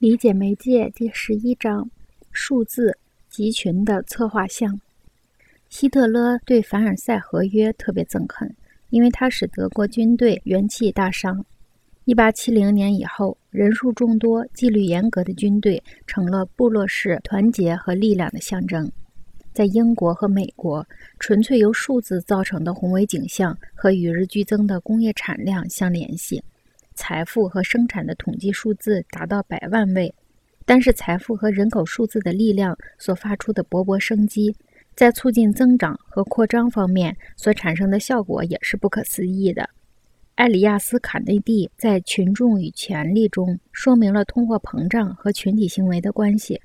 理解媒介第十一章：数字集群的策划项。希特勒对凡尔赛合约特别憎恨，因为它使德国军队元气大伤。一八七零年以后，人数众多、纪律严格的军队成了部落式团结和力量的象征。在英国和美国，纯粹由数字造成的宏伟景象和与日俱增的工业产量相联系。财富和生产的统计数字达到百万位，但是财富和人口数字的力量所发出的勃勃生机，在促进增长和扩张方面所产生的效果也是不可思议的。埃里亚斯·卡内蒂在《群众与权力》中说明了通货膨胀和群体行为的关系。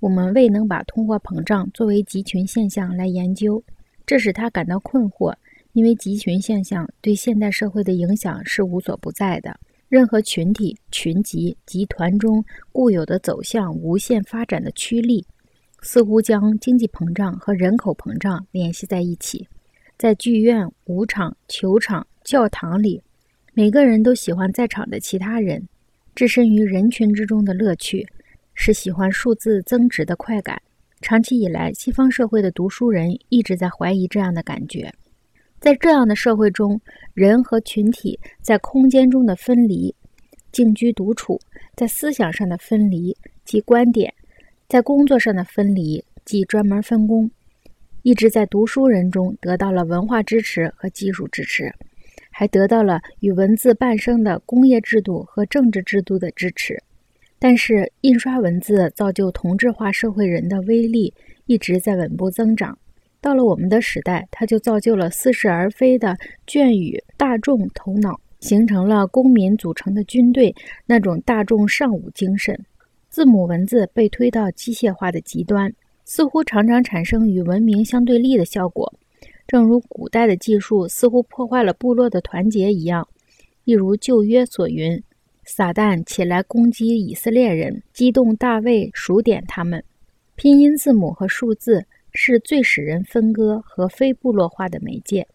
我们未能把通货膨胀作为集群现象来研究，这使他感到困惑，因为集群现象对现代社会的影响是无所不在的。任何群体、群集、集团中固有的走向无限发展的驱力，似乎将经济膨胀和人口膨胀联系在一起。在剧院、舞场、球场、教堂里，每个人都喜欢在场的其他人。置身于人群之中的乐趣，是喜欢数字增值的快感。长期以来，西方社会的读书人一直在怀疑这样的感觉。在这样的社会中，人和群体在空间中的分离，静居独处；在思想上的分离，即观点；在工作上的分离，即专门分工，一直在读书人中得到了文化支持和技术支持，还得到了与文字伴生的工业制度和政治制度的支持。但是，印刷文字造就同质化社会人的威力一直在稳步增长。到了我们的时代，它就造就了似是而非的隽与大众头脑，形成了公民组成的军队那种大众尚武精神。字母文字被推到机械化的极端，似乎常常产生与文明相对立的效果，正如古代的技术似乎破坏了部落的团结一样。一如旧约所云：“撒旦起来攻击以色列人，激动大卫数点他们。”拼音字母和数字。是最使人分割和非部落化的媒介。